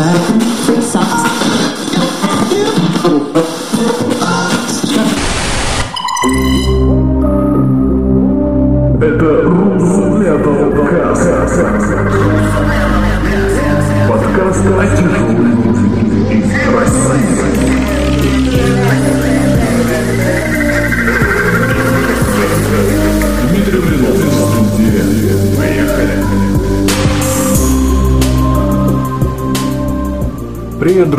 Free.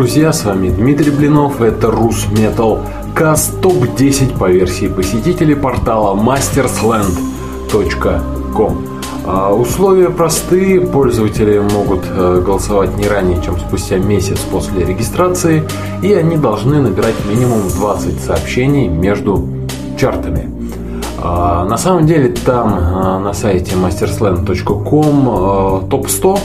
Друзья, с вами Дмитрий Блинов, это Рус Metal Cast топ-10 по версии посетителей портала mastersland.com. А, Условия простые, пользователи могут э, голосовать не ранее, чем спустя месяц после регистрации, и они должны набирать минимум 20 сообщений между чартами. А, На самом деле там а, на сайте mastersland.com топ-100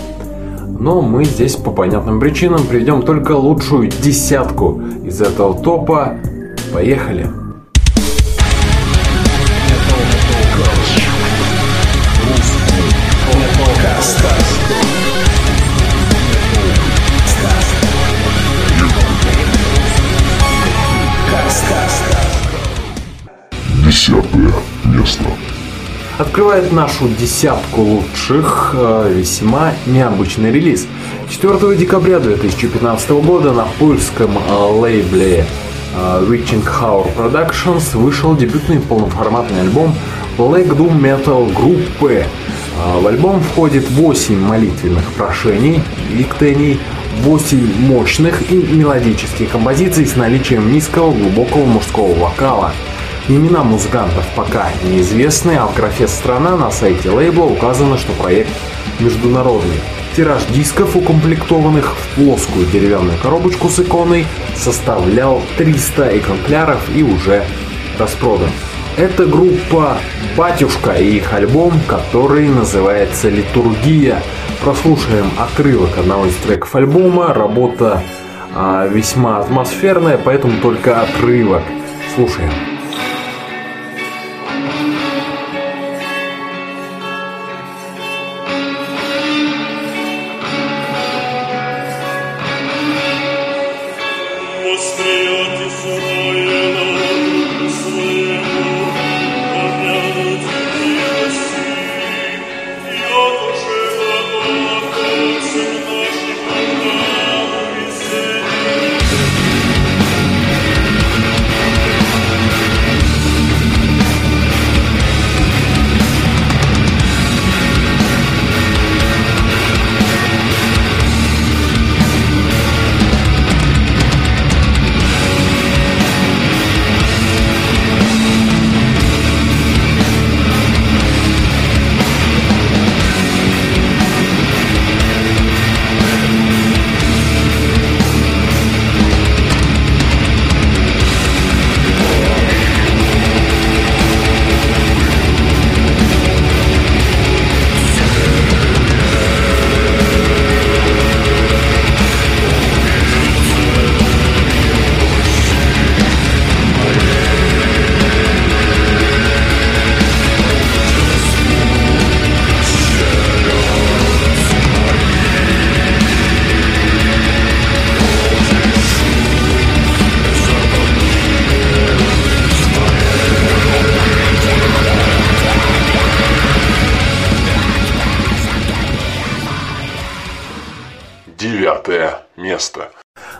но мы здесь по понятным причинам приведем только лучшую десятку из этого топа. Поехали! Десятое место. Открывает нашу десятку лучших э, весьма необычный релиз. 4 декабря 2015 года на польском э, лейбле э, Reaching Hour Productions вышел дебютный полноформатный альбом Black Doom Metal группы. Э, В альбом входит 8 молитвенных прошений, ликтений, 8 мощных и мелодических композиций с наличием низкого глубокого мужского вокала. Имена музыкантов пока неизвестны, а в графе «Страна» на сайте лейбла указано, что проект международный. Тираж дисков, укомплектованных в плоскую деревянную коробочку с иконой, составлял 300 экземпляров и уже распродан. Это группа «Батюшка» и их альбом, который называется «Литургия». Прослушаем отрывок одного из треков альбома. Работа а, весьма атмосферная, поэтому только отрывок. Слушаем.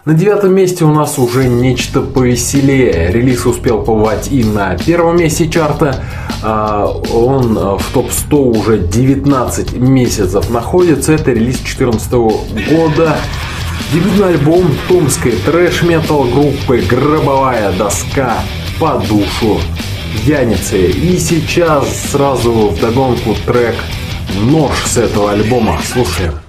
На девятом месте у нас уже нечто повеселее. Релиз успел побывать и на первом месте чарта. А, Он а, в топ-100 уже 19 месяцев находится. Это релиз 2014 года. Дебютный альбом томской трэш-метал группы «Гробовая доска» по душу пьяницы. И сейчас сразу вдогонку трек «Нож» с этого альбома. Слушаем.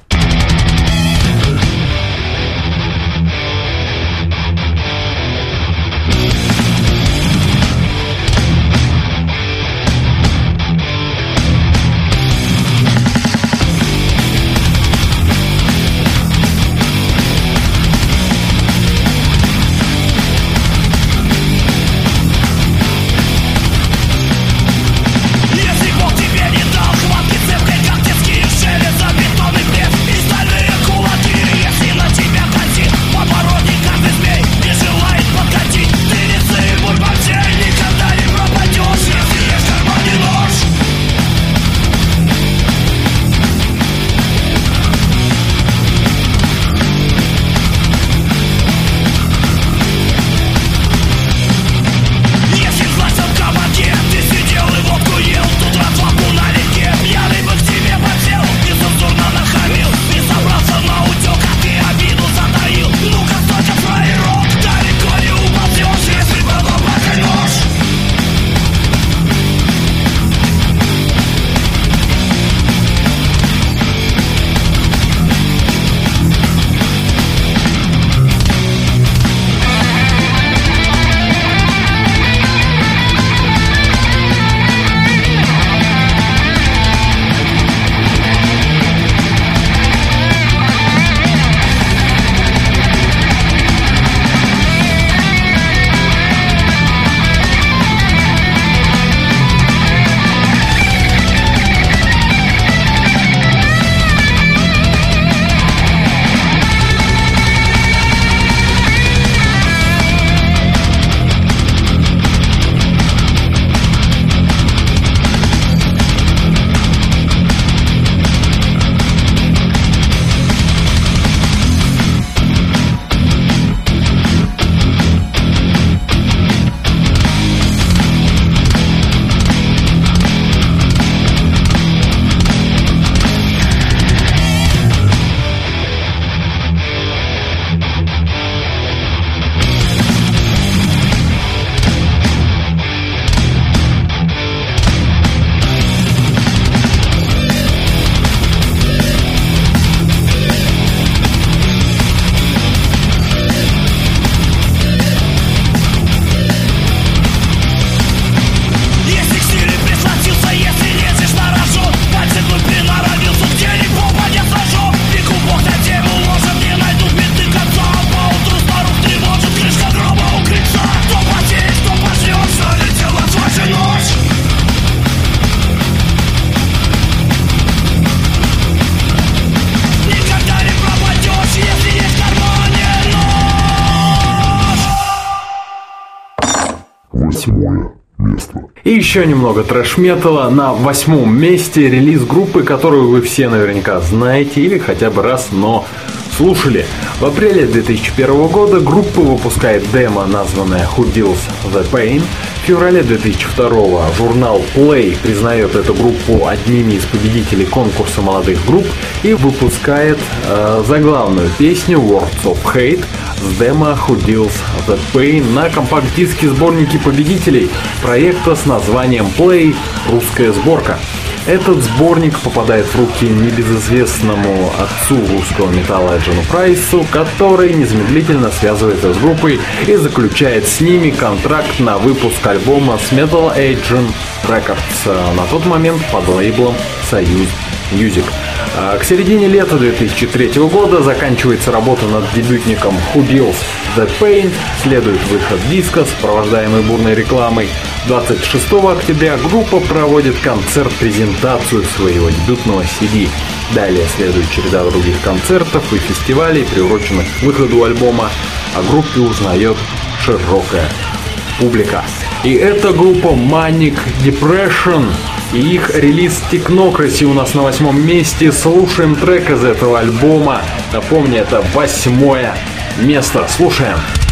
Еще немного трэш-металла. На восьмом месте релиз группы, которую вы все наверняка знаете или хотя бы раз, но слушали. В апреле 2001 года группа выпускает демо, названное Who Deals The Pain. В феврале 2002 журнал Play признает эту группу одними из победителей конкурса молодых групп и выпускает э, заглавную песню Words of Hate с демо Who Deals The Pain на компакт-диске сборники победителей проекта с названием Play «Русская сборка». Этот сборник попадает в руки небезызвестному отцу русского металла Джону Прайсу, который незамедлительно связывается с группой и заключает с ними контракт на выпуск альбома с Metal Agent Records, на тот момент под лейблом Союз Music. А К середине лета 2003 года заканчивается работа над дебютником Who Deals The Pain, следует выход диска, сопровождаемый бурной рекламой. 26 октября группа проводит концерт-презентацию своего дебютного CD. Далее следует череда других концертов и фестивалей, приуроченных к выходу альбома. О группе узнает широкая публика. И это группа Manic Depression. И их релиз Technocracy у нас на восьмом месте. Слушаем трек из этого альбома. Напомню, это восьмое место. Слушаем. Looking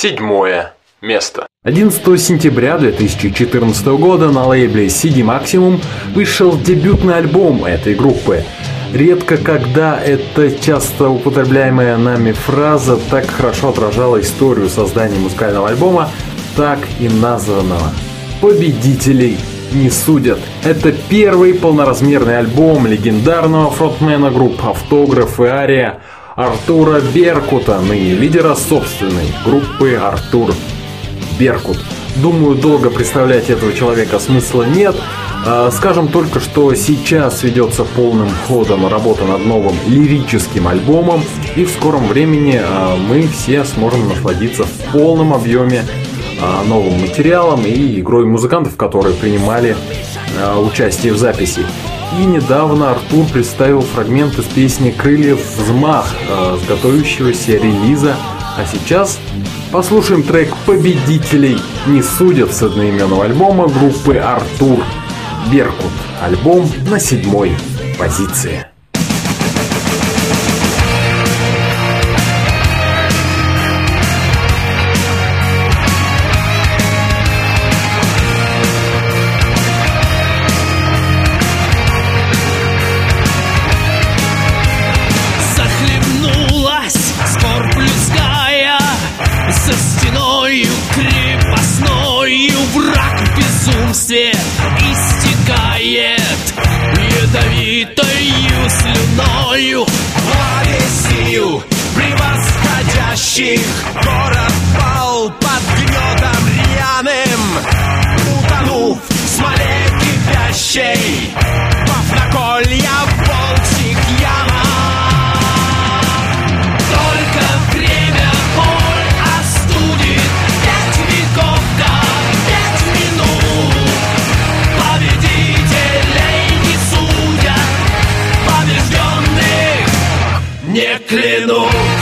седьмое место. 11 сентября 2014 года на лейбле CD Maximum вышел дебютный альбом этой группы. Редко когда эта часто употребляемая нами фраза так хорошо отражала историю создания музыкального альбома, так и названного. Победителей не судят. Это первый полноразмерный альбом легендарного фронтмена групп «Автограф» и «Ария» Артура Беркута, ныне лидера собственной группы «Артур Беркут». Думаю, долго представлять этого человека смысла нет. А, скажем только, что сейчас ведется полным ходом работа над новым лирическим альбомом, и в скором времени а, мы все сможем насладиться в полном объеме а, новым материалом и игрой музыкантов, которые принимали участие в записи. И недавно Артур представил фрагмент из песни «Крыльев взмах» с готовящегося релиза. А сейчас послушаем трек «Победителей не судят» с одноименного альбома группы «Артур». Беркут. Альбом на седьмой позиции. Превосходящих Город пал под гнетом рьяным. Утонув в смоле кипящей. Пав на колья волчьих яма. Только время боль остудит. Пять веков до пять минут. Победителей не судят. Побежденных не клянут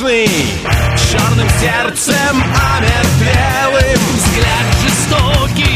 рукопашный Черным сердцем омертвелым Взгляд жестокий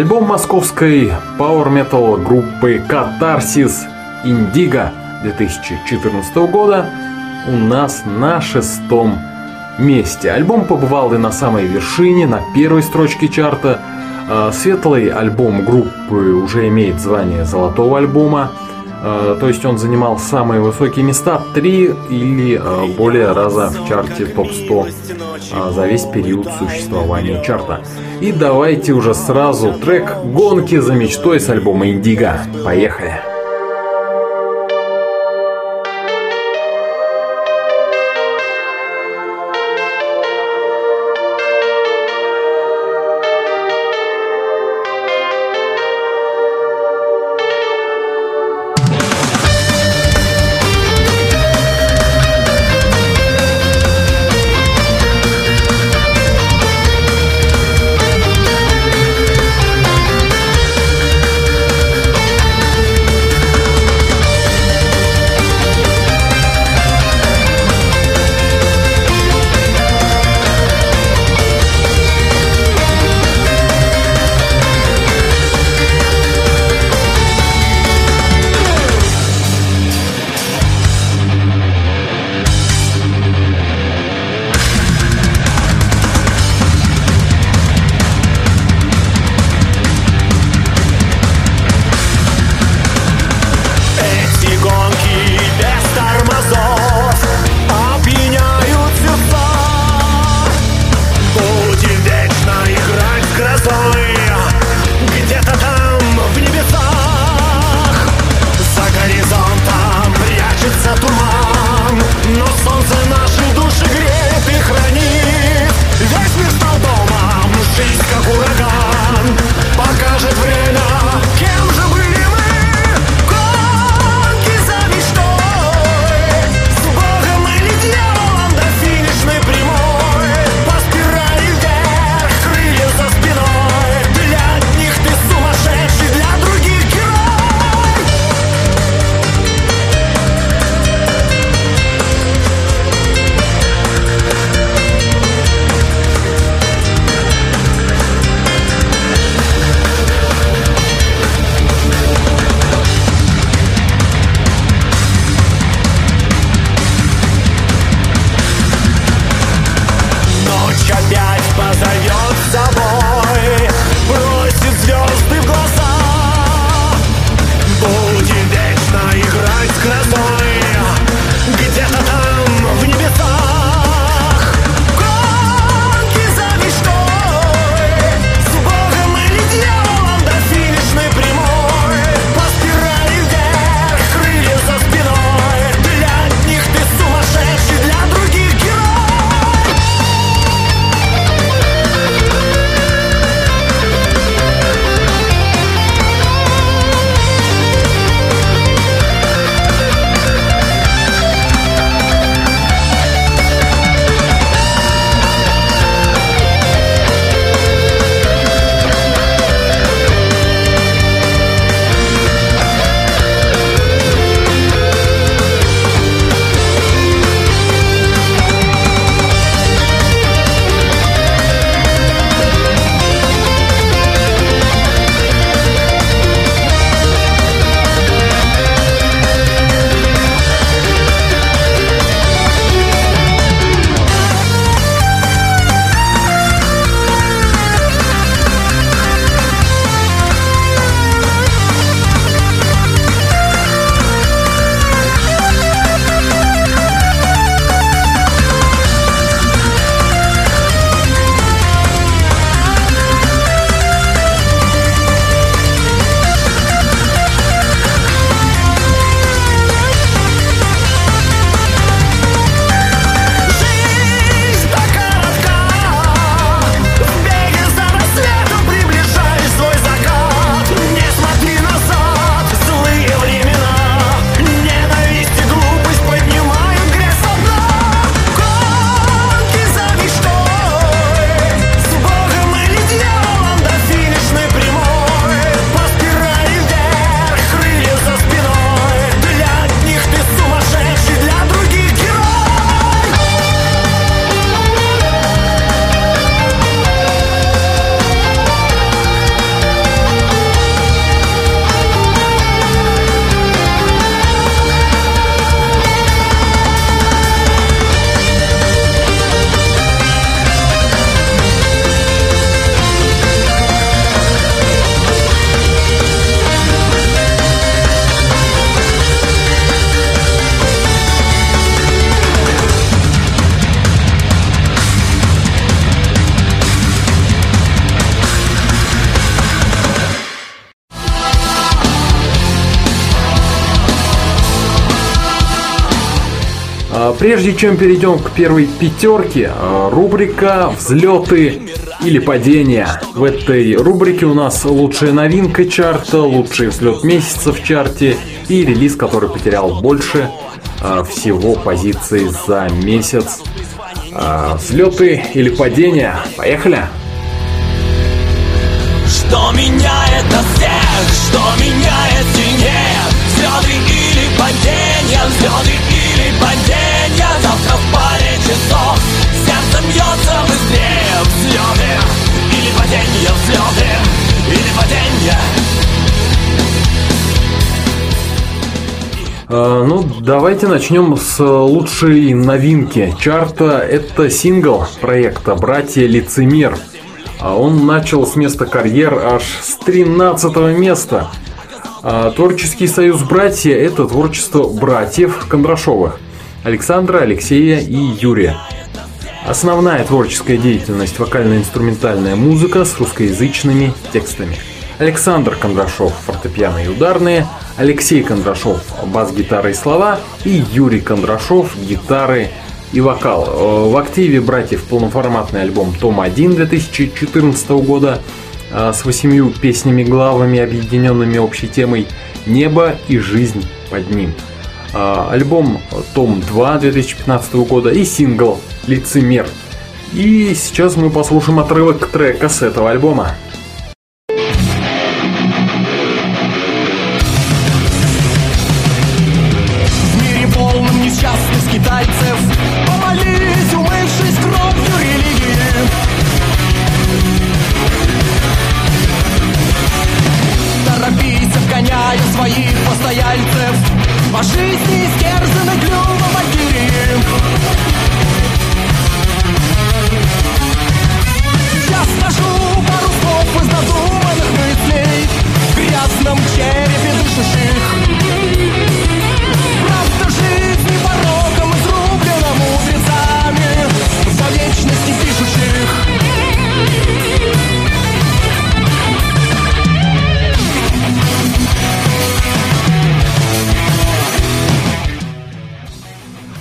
Альбом московской Power Metal группы Катарсис Индиго 2014 года у нас на шестом месте. Альбом побывал и на самой вершине, на первой строчке чарта. А, Светлый альбом группы уже имеет звание золотого альбома. А, То есть он занимал самые высокие места, три или а, более раза в чарте топ-100 а, за весь период существования чарта. И давайте уже сразу трек «Гонки за мечтой» с альбома «Индиго». Поехали! Прежде чем перейдем к первой пятерке, а, рубрика «Взлеты или падения». В этой рубрике у нас лучшая новинка чарта, лучший взлет месяца в чарте и релиз, который потерял больше а, всего позиций за месяц. А, Взлеты или падения. Поехали! Что меняет нас всех, что меняет сильнее Взлеты или падения, взлеты Ну, давайте начнем с лучшей новинки чарта. Это сингл проекта «Братья Лицемер». А Он начал с места карьер аж с 13 места. А Творческий союз «Братья» – это творчество братьев Кондрашовых – Александра, Алексея и Юрия. Основная творческая деятельность – вокально-инструментальная музыка с русскоязычными текстами. Александр Кондрашов – фортепиано и ударные, Алексей Кондрашов – бас-гитара и слова и Юрий Кондрашов – гитары и вокал. Э, В активе братьев полноформатный альбом «Том-1» 2014 года э, с восемью песнями-главами, объединенными общей темой «Небо и жизнь под ним». Э, Альбом «Том-2» 2015 года и сингл «Лицемер». И сейчас мы послушаем отрывок трека с этого альбома.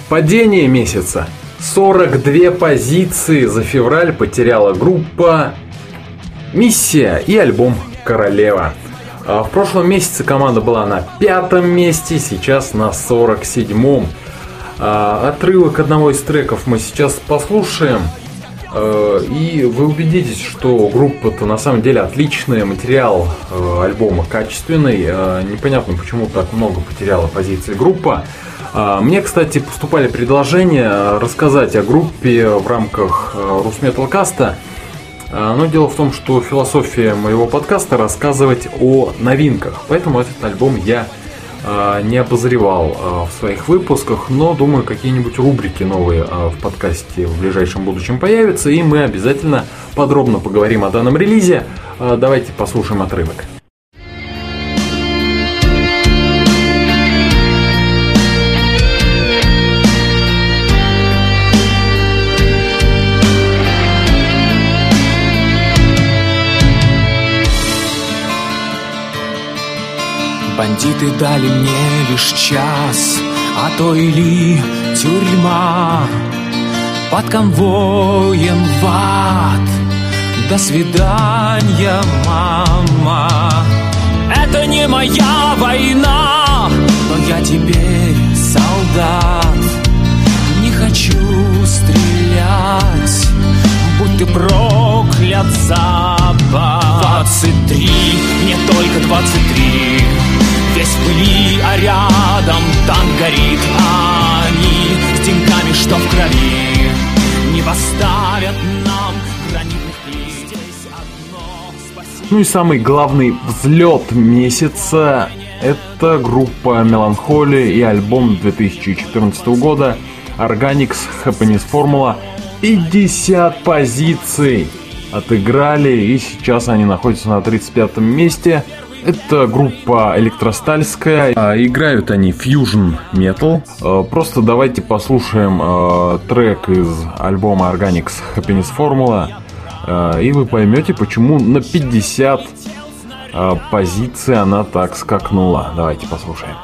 Падение месяца. 42 позиции за февраль потеряла группа Миссия и альбом Королева. А В прошлом месяце команда была на пятом месте, сейчас на 47-м. А, Отрывок одного из треков мы сейчас послушаем. Э, И вы убедитесь, что группа-то на самом деле отличная, материал альбома качественный. Непонятно, почему так много потеряла позиции группа. А, Мне, кстати, поступали предложения рассказать о группе в рамках э, Русметалкаста. А, Но дело в том, что философия моего подкаста рассказывать о новинках. Поэтому этот альбом я а, не обозревал в своих выпусках, но думаю, какие-нибудь рубрики новые в подкасте в ближайшем будущем появятся, и мы обязательно подробно поговорим о данном релизе. Давайте послушаем отрывок. Бандиты дали мне лишь час, а то или тюрьма под конвоем в ад. До свидания, мама. Это не моя война, но я теперь солдат. Не хочу стрелять, будь ты проклят запад. Двадцать три, не только двадцать три. В пыли, а рядом танк горит, они с деньгами, что в крови, не поставят нам гранитных. Здесь одно спасение. Ну и самый главный взлет месяца – это группа Меланхолия и альбом 2014 года Organics Happiness Formula. 50 позиций отыграли и сейчас они находятся на 35 месте. Это группа электростальская. А, Играют они Fusion Metal. А, Просто давайте послушаем а, трек из альбома Organics Happiness Formula. А, И вы поймете, почему на 50 а, позиций она так скакнула. Давайте послушаем.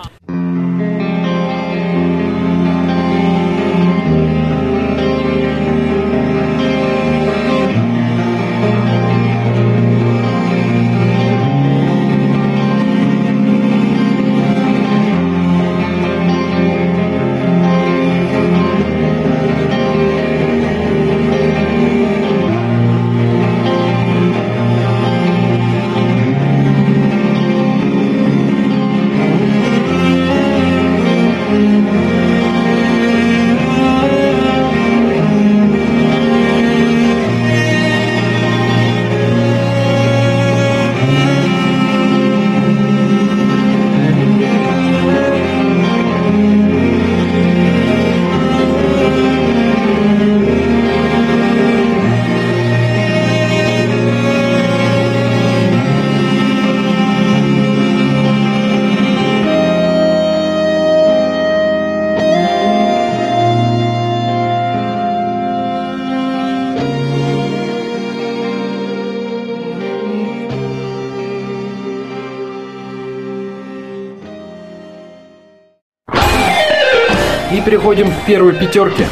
Первой пятерке.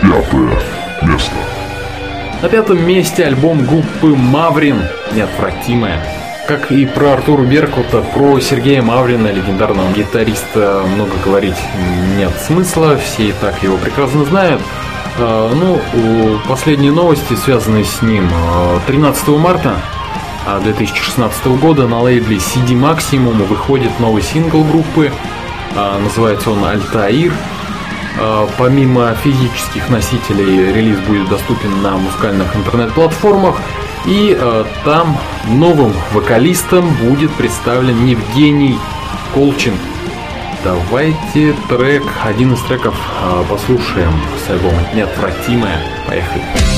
Пятое место. На пятом месте альбом группы Маврин «Неотвратимая». Как и про Артура Беркута, про Сергея Маврина, легендарного гитариста, много говорить нет смысла, все и так его прекрасно знают. А, Ну, последние новости, связанные с ним. А, 13 марта а, 2016 года на лейбле CD Maximum выходит новый сингл группы. А, Называется он «Альтаир». А, Помимо физических носителей, релиз будет доступен на музыкальных интернет-платформах. И а, там новым вокалистом будет представлен Евгений Колчин. Давайте трек, один из треков а, послушаем с альбома «Неотвратимая». Поехали. Бой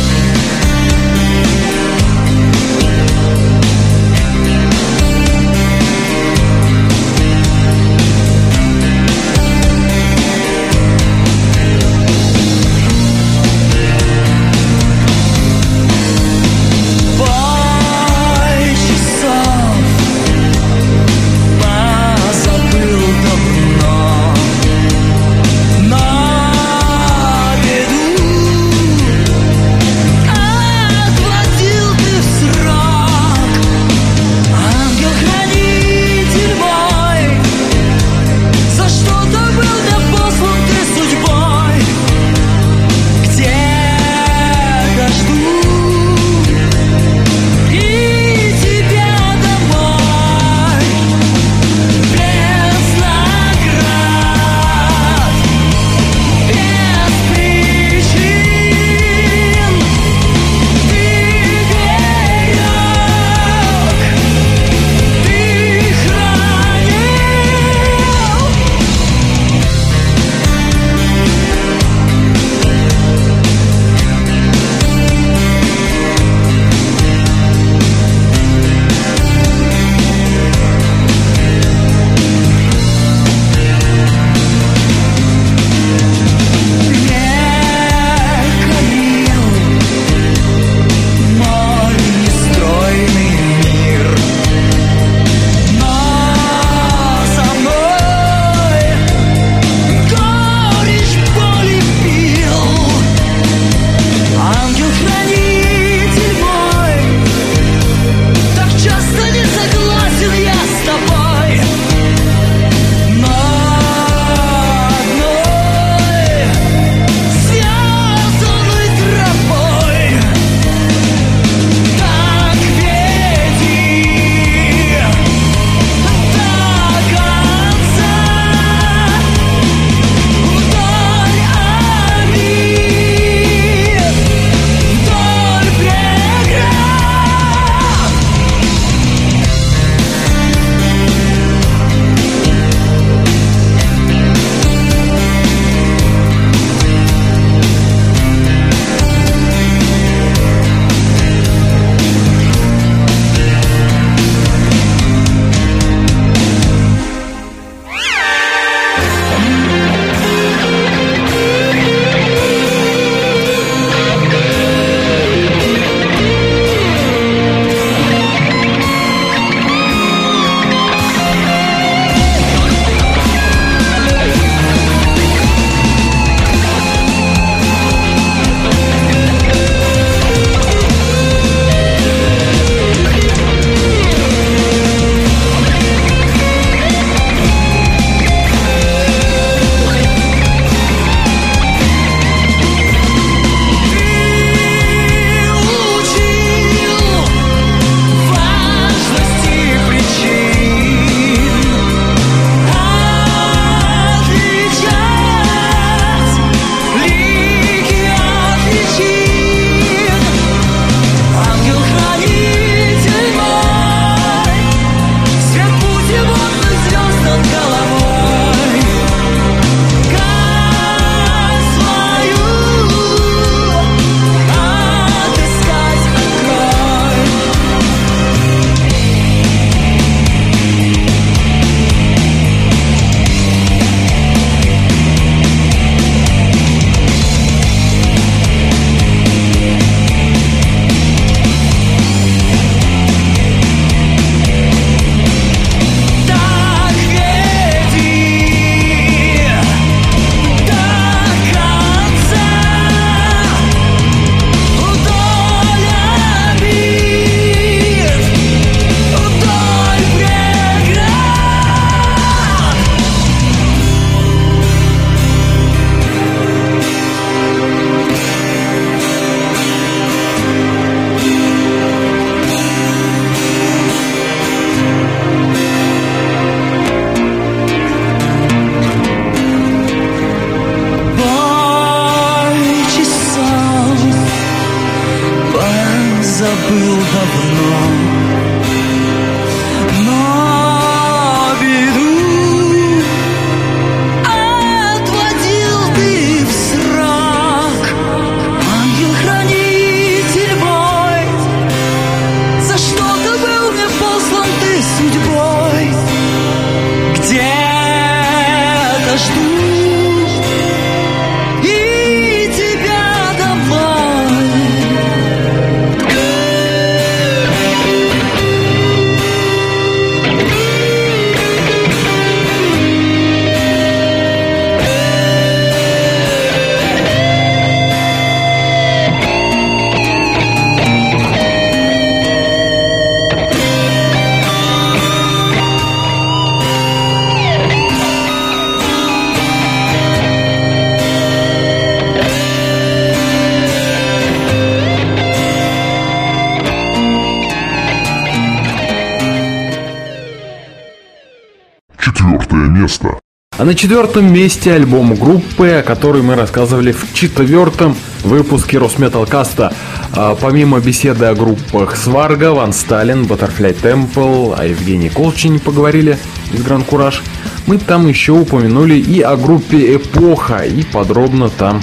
на четвертом месте альбом группы, о которой мы рассказывали в четвертом выпуске Росметалкаста. А, помимо беседы о группах Сварга, Ван Сталин, Butterfly Temple, о Евгении Колчине поговорили из Гран Кураж, мы там еще упомянули и о группе Эпоха, и подробно там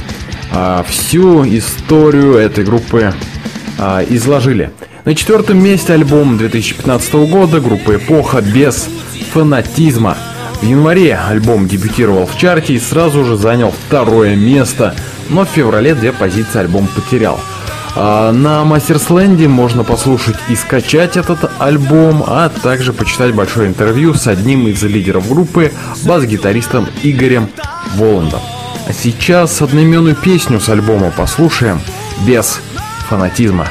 а, всю историю этой группы а, изложили. На четвертом месте альбом 2015 года группы Эпоха без фанатизма. В январе альбом дебютировал в чарте и сразу же занял второе место, но в феврале две позиции альбом потерял. А на Мастерсленде можно послушать и скачать этот альбом, а также почитать большое интервью с одним из лидеров группы, бас-гитаристом Игорем Воландом. А сейчас одноименную песню с альбома послушаем без фанатизма.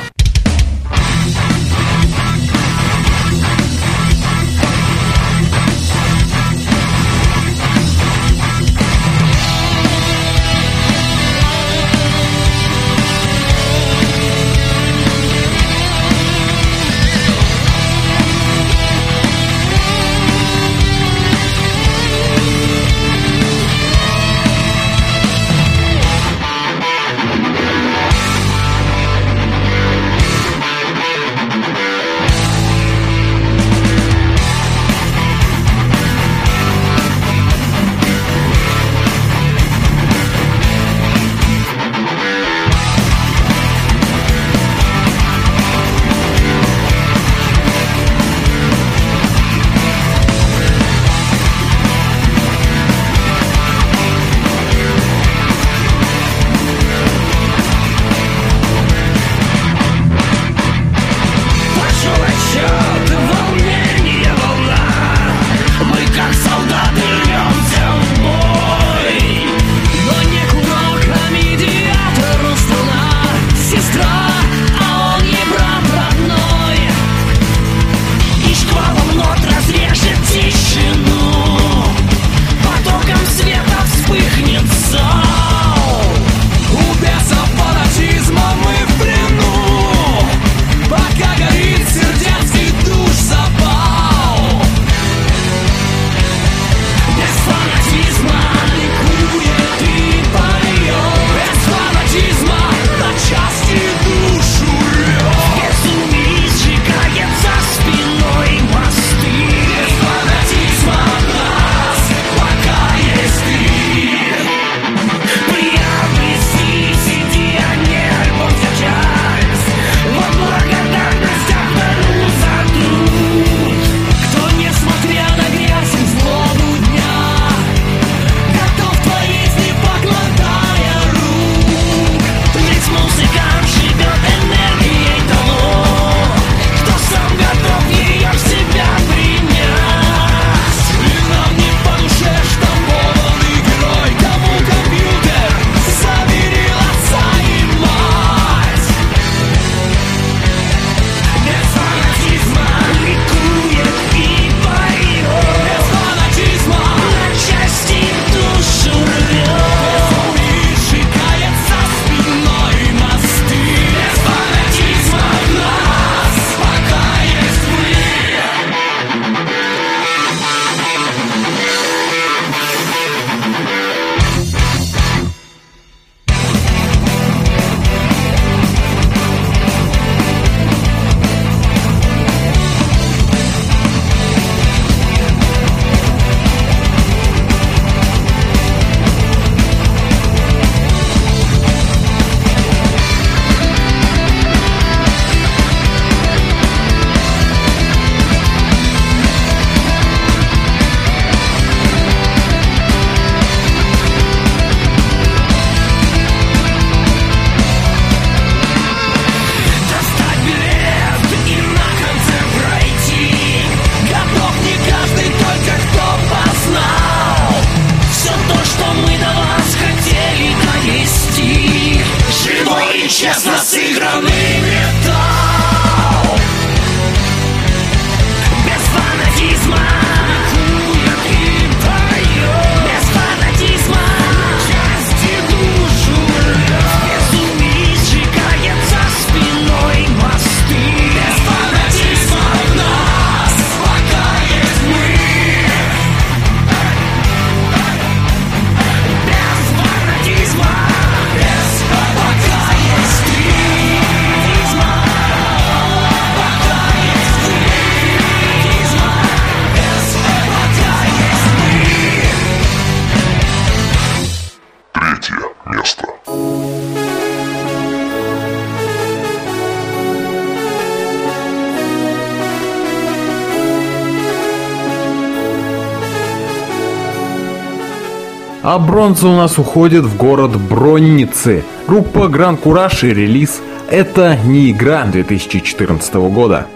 А бронза у нас уходит в город Бронницы. Группа Гран Кураж и релиз «Это не игра» 2014 года.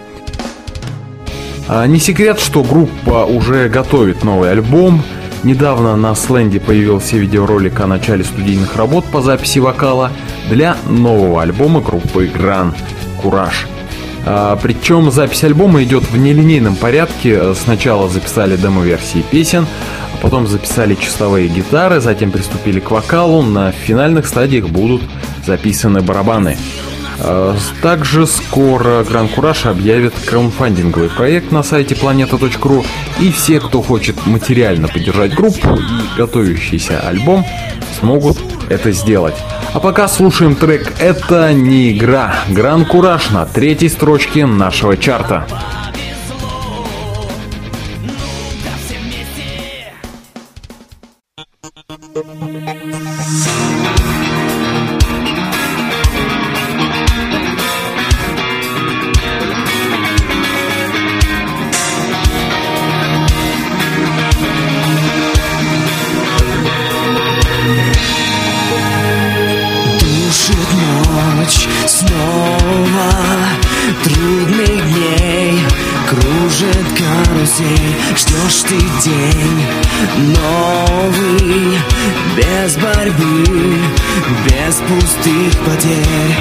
А, не секрет, что группа уже готовит новый альбом. Недавно на Сленде появился видеоролик о начале студийных работ по записи вокала для нового альбома группы Гран Кураж. Причем запись альбома идет в нелинейном порядке. Сначала записали демо-версии песен, потом записали чистовые гитары, затем приступили к вокалу. На финальных стадиях будут записаны барабаны. А, также скоро Гран Кураж объявит краудфандинговый проект на сайте planeta.ru и все, кто хочет материально поддержать группу и готовящийся альбом, смогут это сделать. А пока слушаем трек «Это не игра» Гран Кураж на третьей строчке нашего чарта. Снова Трудных дней Кружит карусель. Ждешь ты день новый Без борьбы Без пустых потерь?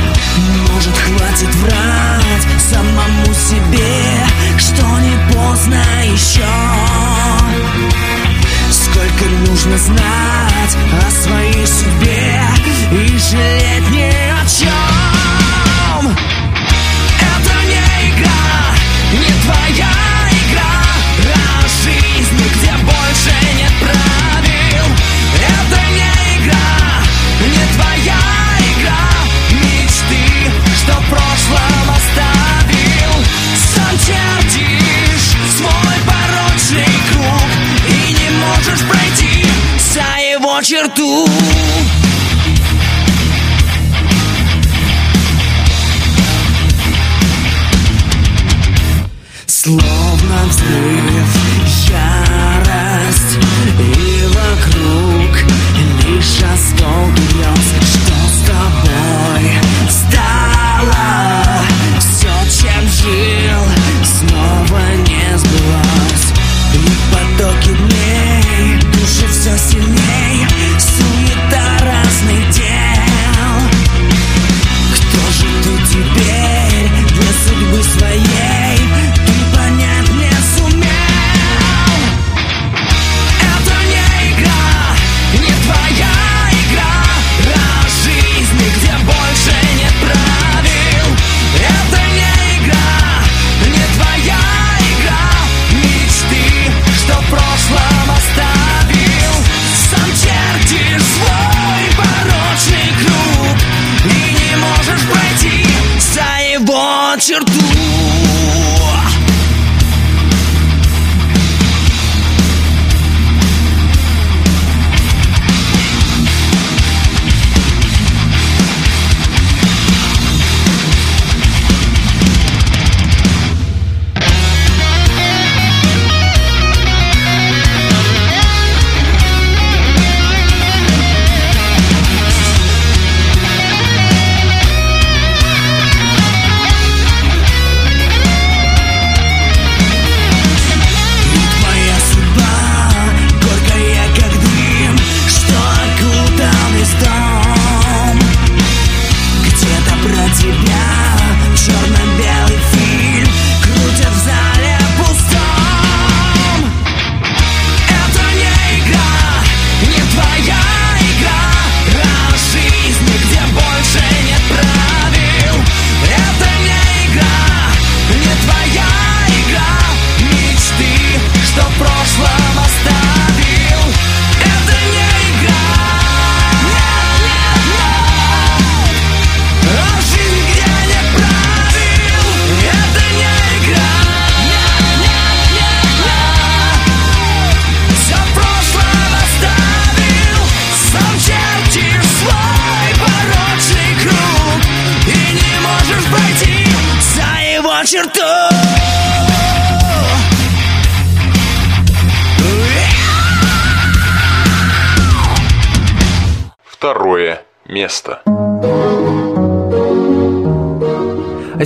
Может хватит врать Самому себе Что не поздно еще? Сколько нужно знать о своей судьбе И жалеть ни о чем Это не игра, не твоя игра. А жизнь, где больше нет правил. Это не игра, не твоя игра. Мечты, что в прошлом оставил. Сам чертишь свой порочный круг. И не можешь пройти за его черту Словно взрыв, ярость И вокруг лишь осколки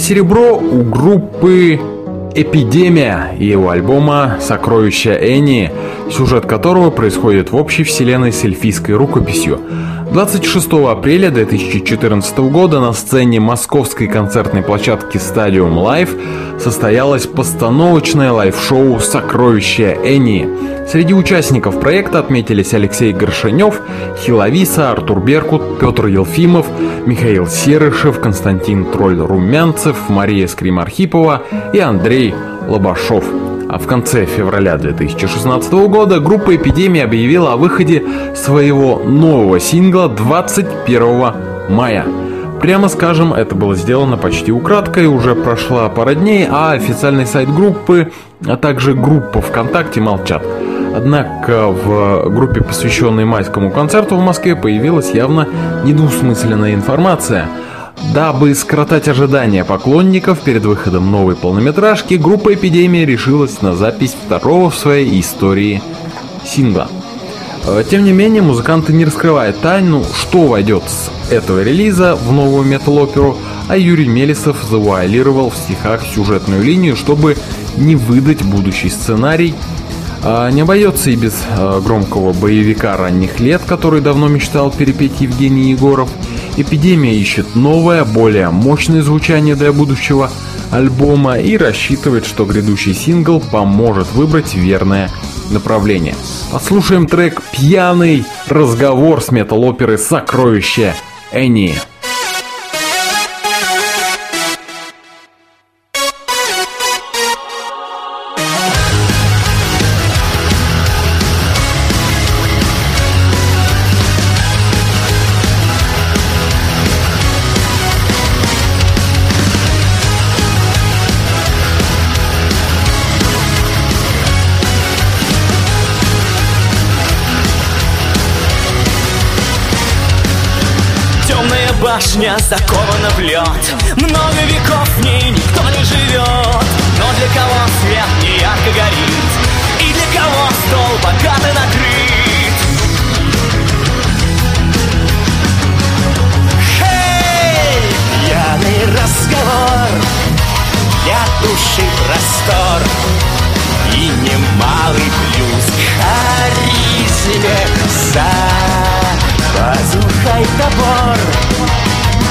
серебро у группы Эпидемия и его альбома «Сокровище Энии», сюжет которого происходит в общей вселенной с эльфийской рукописью. 26 апреля 2014 года на сцене московской концертной площадки Stadium Live состоялось постановочное live-шоу «Сокровище Энии». Среди участников проекта отметились Алексей Горшенев, Хелависа, Артур Беркут, Петр Елфимов, Михаил Серышев, Константин Тролль-Румянцев, Мария Скрим-Архипова и Андрей Лобашов. А в конце февраля 2016 года группа «Эпидемия» объявила о выходе своего нового сингла 21 мая. Прямо скажем, это было сделано почти украдко и уже прошла пара дней, а официальный сайт группы, а также группа ВКонтакте молчат. Однако в группе, посвященной майскому концерту в Москве, появилась явно недвусмысленная информация. Дабы скоротать ожидания поклонников перед выходом новой полнометражки, группа «Эпидемия» решилась на запись второго в своей истории сингла. Э, тем не менее, музыканты не раскрывают тайну, что войдет с этого релиза в новую метал-оперу, а Юрий Мелесов завуалировал в стихах сюжетную линию, чтобы не выдать будущий сценарий. А не обойдется и без э, громкого боевика ранних лет, который давно мечтал перепеть Евгений Егоров. Эпидемия ищет новое, более мощное звучание для будущего альбома и рассчитывает, что грядущий сингл поможет выбрать верное направление. Послушаем трек «Пьяный разговор» с метал-оперы «Сокровище Энни». Башня закована в лед. Много веков в ней никто не живет. Но для кого свет не ярко горит? И для кого стол богато накрыт? Хей! Пьяный разговор. Для души простор И немалый плюс к харизме. За Позухай топор,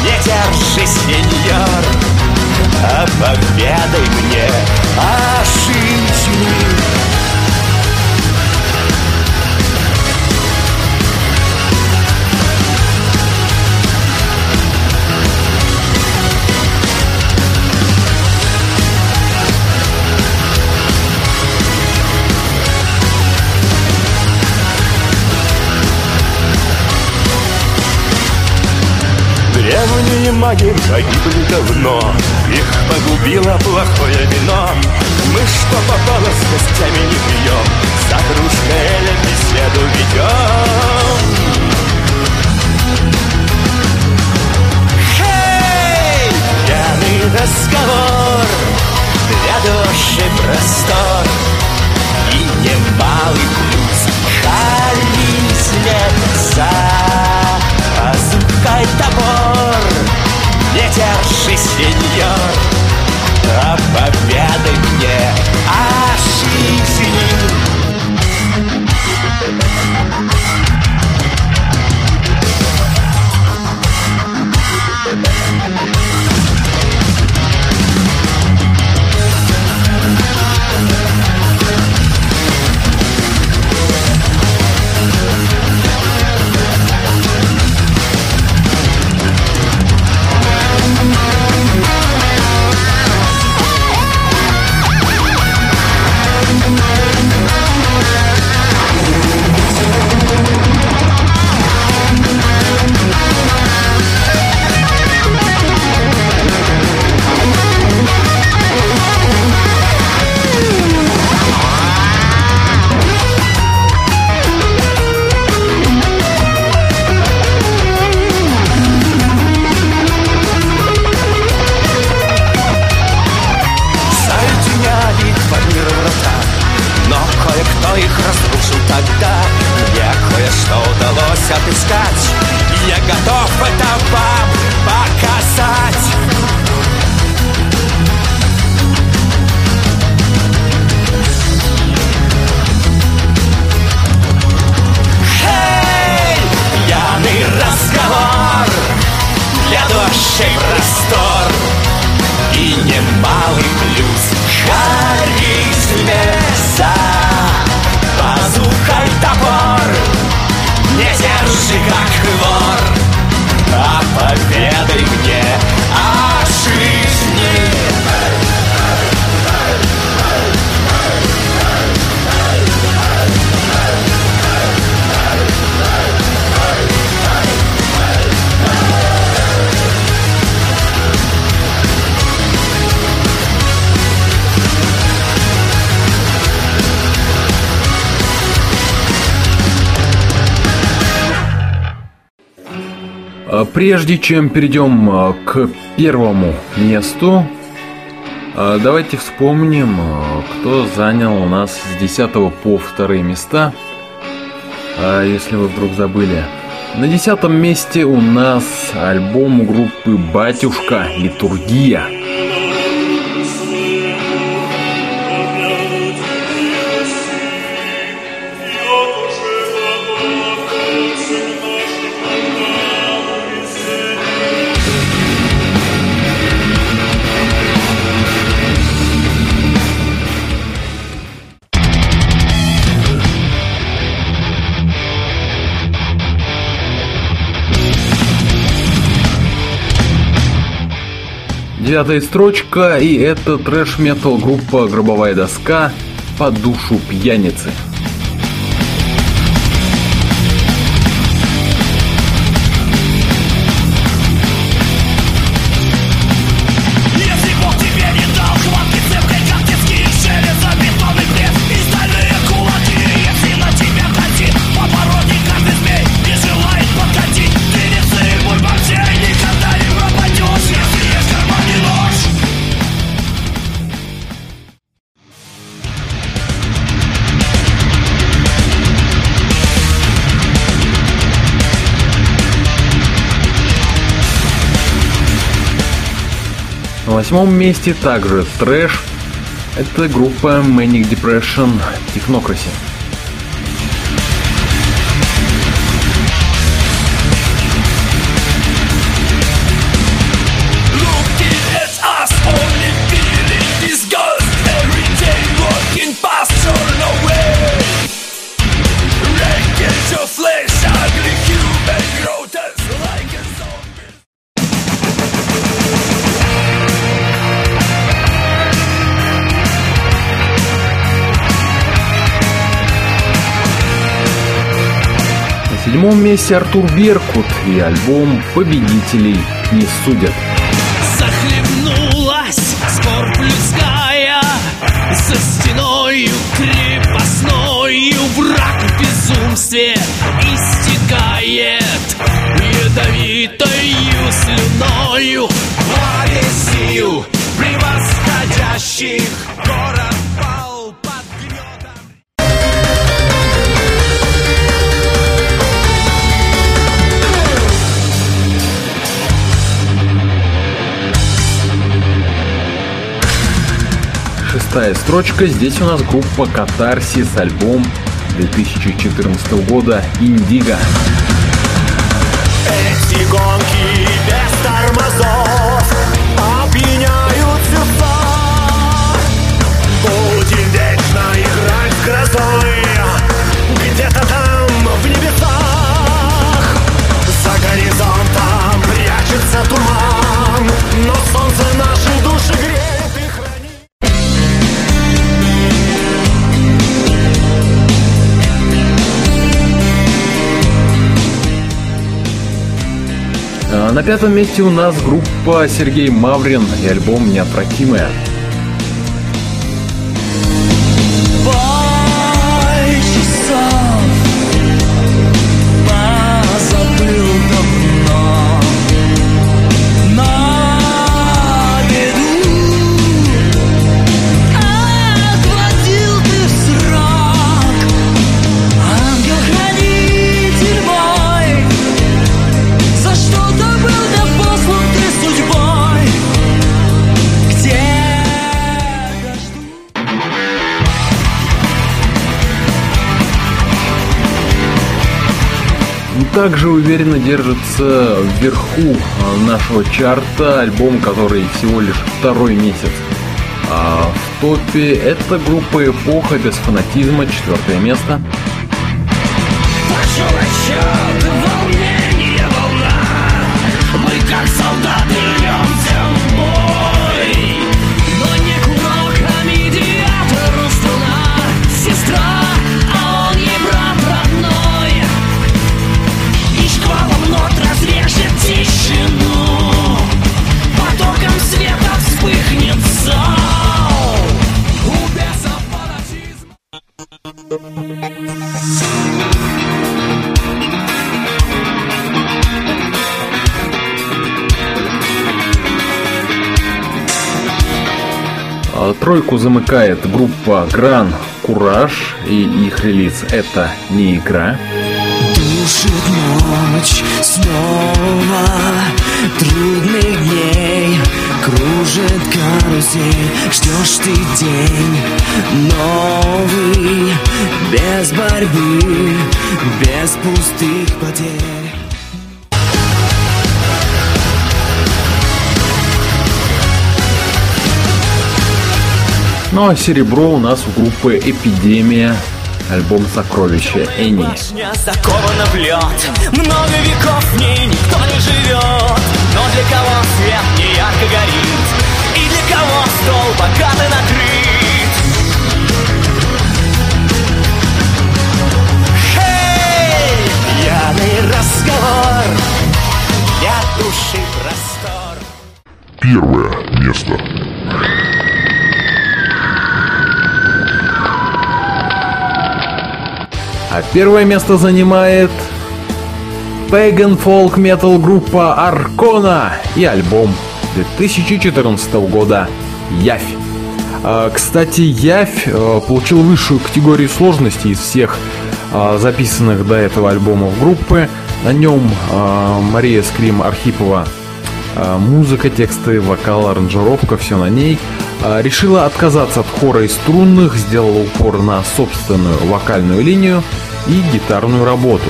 не держи, сеньор. А поведай мне о жизни маги погибли давно. Их погубило плохое вино. Мы что попало с гостями не пьем? За кружкой Эля беседу ведем? Хей! Пьяный разговор Для души простор. И немалый плюс к харизме за Позывкой топор Держи, сеньор А поведай мне о Прежде чем перейдем а, к первому месту, а, давайте вспомним, а, кто занял у нас с 10 по вторые места. Если вы вдруг забыли. На десятом месте у нас альбом группы «Батюшка. Литургия». Девятая строчка, и это трэш-метал группа «Гробовая доска» по душу пьяницы. На восьмом месте также трэш. Это группа Manic Depression Technocracy. Месте Артур Беркут и альбом «Победителей не судят». Захлебнулась скорбь людская За стеною крепостною Враг в безумстве истекает Ядовитою слюною Агрессию превосходящих Город Шестая строчка. Здесь у нас группа Катарсис, альбом 2014 года «Индиго». Эти гонки без тормозов Будем вечно играть с грозой На пятом месте у нас группа Сергей Маврин и альбом «Неотвратимая». Также уверенно держится вверху а, нашего чарта альбом, который всего лишь второй месяц а в топе это группа «Эпоха» без фанатизма, четвертое место. Тройку замыкает группа Гран Кураж и их релиз «Это не игра». Душит ночь снова Трудных дней Кружит карусель Ждешь ты день новый Без борьбы Без пустых потерь Ну а серебро у нас у группы Эпидемия, альбом «Сокровище Эни». Башня закована в лед. Много веков в ней никто не живет. Но для кого свет не ярко горит? И для кого стол богато накрыт? Хей! Пьяный разговор. Для души простор. Первое место. А первое место занимает Pagan Folk Metal группа Аркона и альбом 2014 года Явь. А, Кстати, Явь э, получил высшую категорию сложности из всех а, записанных до этого альбомов группы. На нем а, Мария Скрим Архипова музыка, тексты, вокал, аранжировка, все на ней. А, Решила отказаться от хора и струнных, сделала упор на собственную вокальную линию и гитарную работу.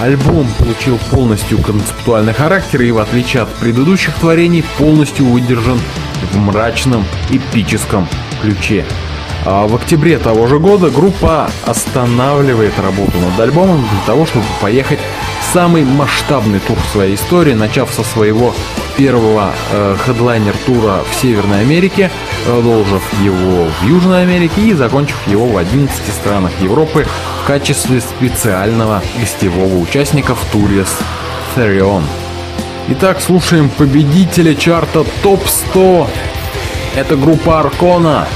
Альбом получил полностью концептуальный характер и, в отличие от предыдущих творений, полностью выдержан в мрачном эпическом ключе. А в октябре того же года группа останавливает работу над альбомом для того, чтобы поехать в самый масштабный тур своей истории, начав со своего первого э, хедлайнер-тура в Северной Америке, продолжив его в Южной Америке и закончив его в 11 странах Европы в качестве специального гостевого участника в туре с Therion. Итак, слушаем победителя чарта ТОП-100. Это группа Аркона.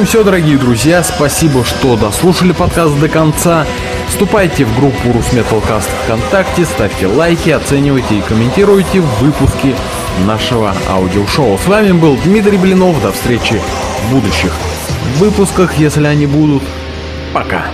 Этом все, дорогие друзья. Спасибо, что дослушали подкаст до конца. Вступайте в группу Русметалкаст ВКонтакте, ставьте лайки, оценивайте и комментируйте выпуски нашего аудиошоу. С вами был Дмитрий Блинов. До встречи в будущих выпусках, если они будут. Пока.